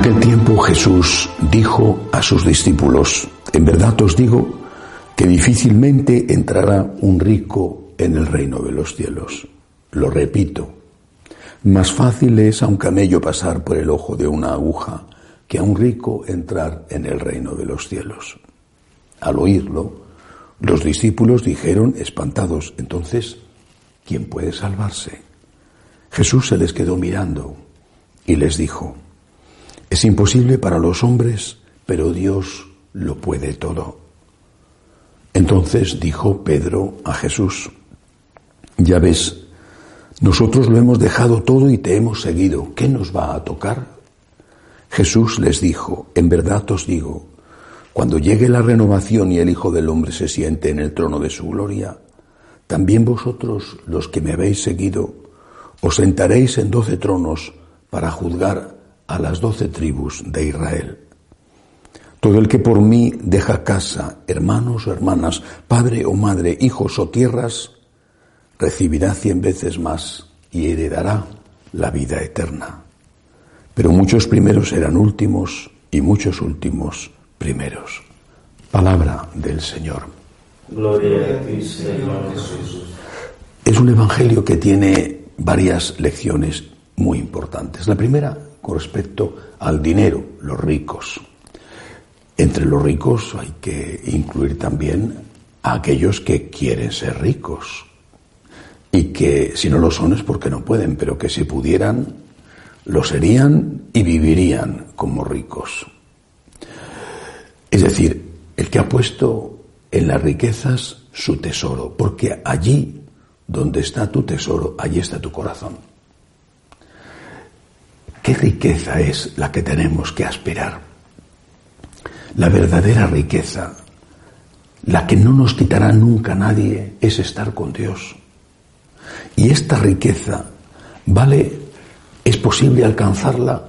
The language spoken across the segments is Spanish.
aquel tiempo Jesús dijo a sus discípulos, en verdad os digo que difícilmente entrará un rico en el reino de los cielos. Lo repito, más fácil es a un camello pasar por el ojo de una aguja que a un rico entrar en el reino de los cielos. Al oírlo, los discípulos dijeron espantados, entonces, ¿quién puede salvarse? Jesús se les quedó mirando y les dijo, es imposible para los hombres, pero Dios lo puede todo. Entonces dijo Pedro a Jesús, ya ves, nosotros lo hemos dejado todo y te hemos seguido, ¿qué nos va a tocar? Jesús les dijo, en verdad os digo, cuando llegue la renovación y el Hijo del Hombre se siente en el trono de su gloria, también vosotros, los que me habéis seguido, os sentaréis en doce tronos para juzgar a las doce tribus de Israel. Todo el que por mí deja casa, hermanos o hermanas, padre o madre, hijos o tierras, recibirá cien veces más y heredará la vida eterna. Pero muchos primeros serán últimos y muchos últimos primeros. Palabra del Señor. Gloria a ti, Señor Jesús. Es un evangelio que tiene varias lecciones muy importantes. La primera, con respecto al dinero, los ricos. Entre los ricos hay que incluir también a aquellos que quieren ser ricos y que si no lo son es porque no pueden, pero que si pudieran lo serían y vivirían como ricos. Es decir, el que ha puesto en las riquezas su tesoro, porque allí donde está tu tesoro, allí está tu corazón. ¿Qué riqueza es la que tenemos que aspirar? La verdadera riqueza, la que no nos quitará nunca nadie, es estar con Dios. Y esta riqueza vale, es posible alcanzarla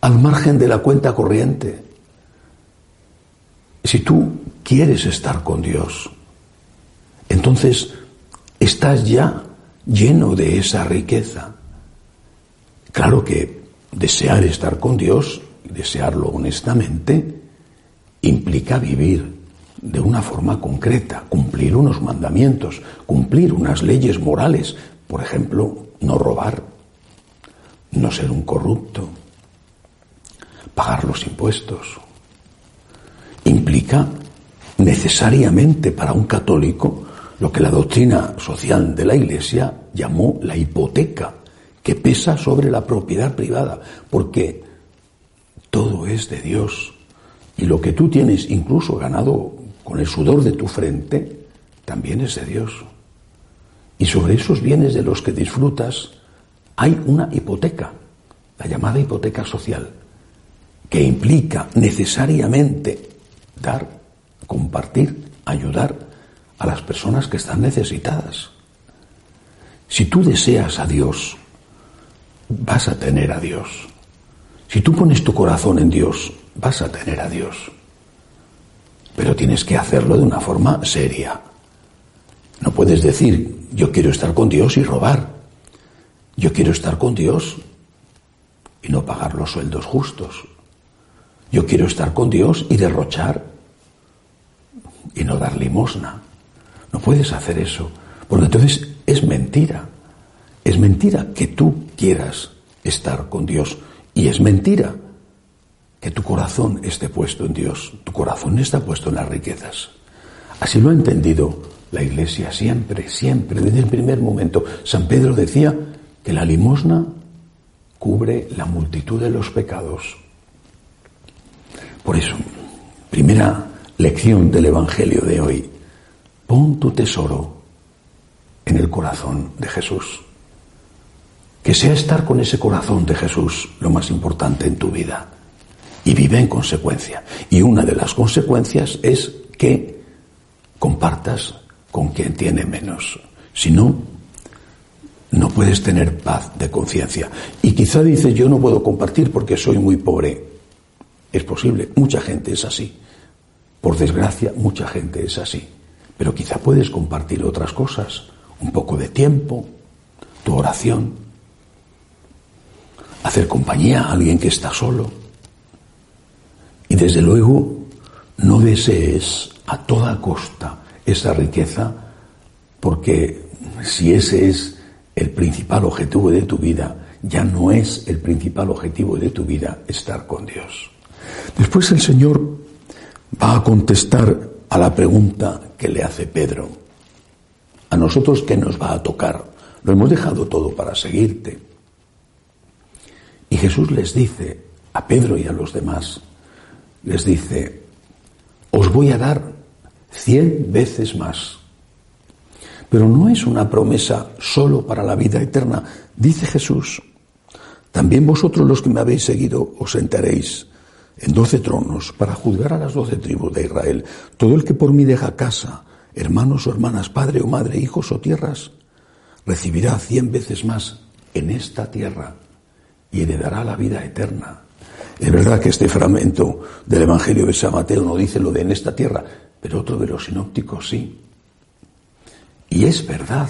al margen de la cuenta corriente. Si tú quieres estar con Dios, entonces estás ya lleno de esa riqueza. Claro que desear estar con Dios, desearlo honestamente, implica vivir de una forma concreta, cumplir unos mandamientos, cumplir unas leyes morales, por ejemplo, no robar, no ser un corrupto, pagar los impuestos. Implica necesariamente para un católico lo que la doctrina social de la Iglesia llamó la hipoteca, que pesa sobre la propiedad privada, porque todo es de Dios. Y lo que tú tienes incluso ganado con el sudor de tu frente, también es de Dios. Y sobre esos bienes de los que disfrutas hay una hipoteca, la llamada hipoteca social, que implica necesariamente dar, compartir, ayudar a las personas que están necesitadas. Si tú deseas a Dios, vas a tener a Dios. Si tú pones tu corazón en Dios, vas a tener a Dios. Pero tienes que hacerlo de una forma seria. No puedes decir, yo quiero estar con Dios y robar. Yo quiero estar con Dios y no pagar los sueldos justos. Yo quiero estar con Dios y derrochar y no dar limosna. No puedes hacer eso, porque entonces es mentira. Es mentira que tú quieras estar con Dios y es mentira que tu corazón esté puesto en Dios. Tu corazón está puesto en las riquezas. Así lo ha entendido la Iglesia siempre, siempre, desde el primer momento. San Pedro decía que la limosna cubre la multitud de los pecados. Por eso, primera lección del Evangelio de hoy, pon tu tesoro en el corazón de Jesús. Que sea estar con ese corazón de Jesús lo más importante en tu vida. Y vive en consecuencia. Y una de las consecuencias es que compartas con quien tiene menos. Si no, no puedes tener paz de conciencia. Y quizá dices, yo no puedo compartir porque soy muy pobre. Es posible, mucha gente es así. Por desgracia, mucha gente es así. Pero quizá puedes compartir otras cosas, un poco de tiempo, tu oración, hacer compañía a alguien que está solo. Y desde luego no desees a toda costa esa riqueza porque si ese es el principal objetivo de tu vida, ya no es el principal objetivo de tu vida estar con Dios. Después el Señor va a contestar a la pregunta que le hace Pedro. A nosotros, ¿qué nos va a tocar? Lo hemos dejado todo para seguirte. Y Jesús les dice, a Pedro y a los demás, les dice, os voy a dar cien veces más. Pero no es una promesa solo para la vida eterna. Dice Jesús, también vosotros los que me habéis seguido os sentaréis en doce tronos para juzgar a las doce tribus de Israel. Todo el que por mí deja casa, hermanos o hermanas, padre o madre, hijos o tierras, recibirá cien veces más en esta tierra y heredará la vida eterna. Es verdad que este fragmento del Evangelio de San Mateo no dice lo de en esta tierra, pero otro de los sinópticos sí. Y es verdad,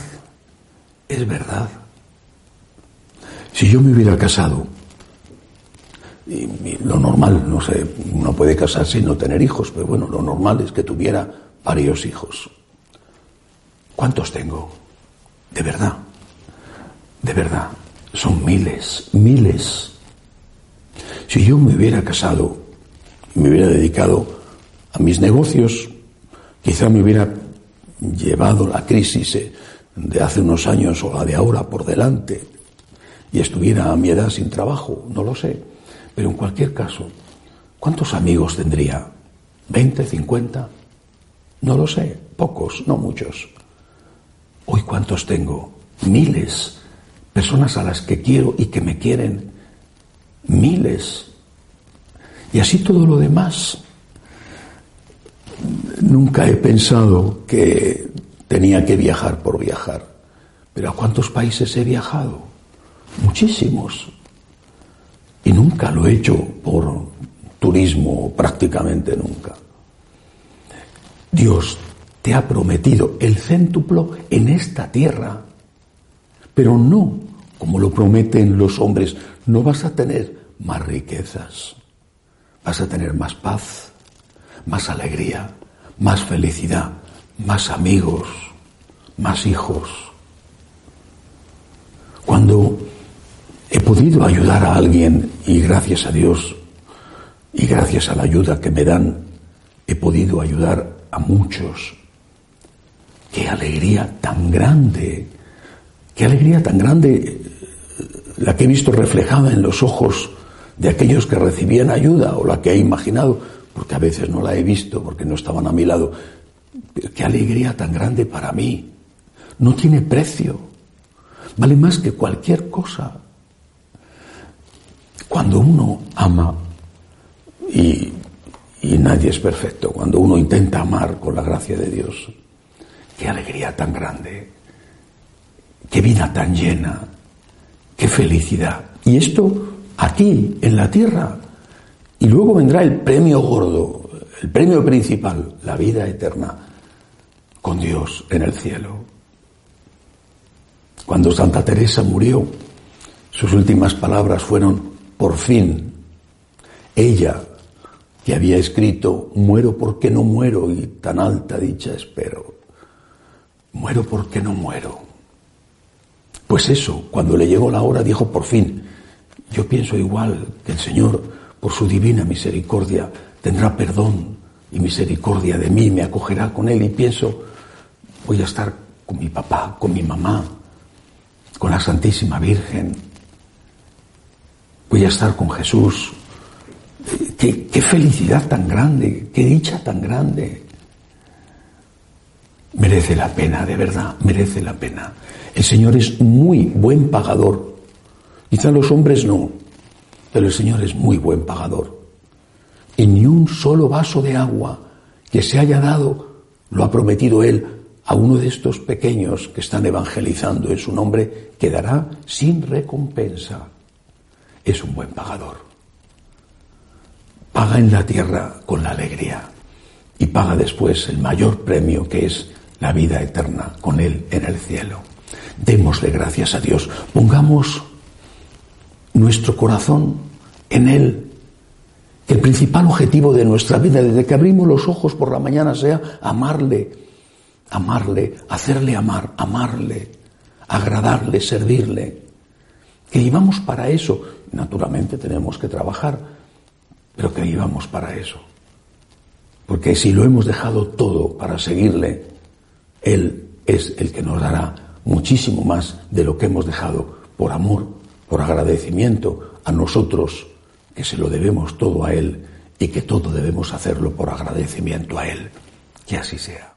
es verdad. Si yo me hubiera casado, y, lo normal, no sé, uno puede casarse y no tener hijos, pero bueno, lo normal es que tuviera varios hijos. ¿Cuántos tengo? De verdad, de verdad, son miles, miles. Si yo me hubiera casado y me hubiera dedicado a mis negocios, quizá me hubiera llevado la crisis eh, de hace unos años o la de ahora por delante y estuviera a mi edad sin trabajo, no lo sé. Pero en cualquier caso, ¿cuántos amigos tendría? ¿20, 50? No lo sé, pocos, no muchos. Hoy cuántos tengo? Miles. Personas a las que quiero y que me quieren. Miles. Y así todo lo demás. Nunca he pensado que tenía que viajar por viajar. Pero ¿a cuántos países he viajado? Muchísimos. Y nunca lo he hecho por turismo, prácticamente nunca. Dios te ha prometido el céntuplo en esta tierra, pero no como lo prometen los hombres. No vas a tener más riquezas, vas a tener más paz, más alegría, más felicidad, más amigos, más hijos. Cuando he podido ayudar a alguien y gracias a Dios y gracias a la ayuda que me dan, he podido ayudar a muchos. Qué alegría tan grande, qué alegría tan grande la que he visto reflejada en los ojos de aquellos que recibían ayuda o la que he imaginado porque a veces no la he visto, porque no estaban a mi lado. qué alegría tan grande para mí. No tiene precio. Vale más que cualquier cosa. Cuando uno ama, y, y nadie es perfecto, cuando uno intenta amar con la gracia de Dios, qué alegría tan grande, qué vida tan llena, qué felicidad. Y esto aquí, en la tierra, y luego vendrá el premio gordo, el premio principal, la vida eterna con Dios en el cielo. Cuando Santa Teresa murió, sus últimas palabras fueron, por fin, ella que había escrito, muero porque no muero y tan alta dicha espero, muero porque no muero. Pues eso, cuando le llegó la hora, dijo, por fin, yo pienso igual que el Señor por su divina misericordia, tendrá perdón y misericordia de mí, me acogerá con Él y pienso, voy a estar con mi papá, con mi mamá, con la Santísima Virgen, voy a estar con Jesús. Qué, qué felicidad tan grande, qué dicha tan grande. Merece la pena, de verdad, merece la pena. El Señor es muy buen pagador. Quizá los hombres no, pero el Señor es muy buen pagador. Y ni un solo vaso de agua que se haya dado lo ha prometido Él a uno de estos pequeños que están evangelizando en su nombre, quedará sin recompensa. Es un buen pagador. Paga en la tierra con la alegría y paga después el mayor premio que es la vida eterna con Él en el cielo. Démosle gracias a Dios. Pongamos nuestro corazón en Él Que el principal objetivo de nuestra vida, desde que abrimos los ojos por la mañana, sea amarle, amarle, hacerle amar, amarle, agradarle, servirle. Que vivamos para eso. Naturalmente tenemos que trabajar, pero que vivamos para eso. Porque si lo hemos dejado todo para seguirle, Él es el que nos dará muchísimo más de lo que hemos dejado por amor, por agradecimiento a nosotros, que se lo debemos todo a Él y que todo debemos hacerlo por agradecimiento a Él. Que así sea.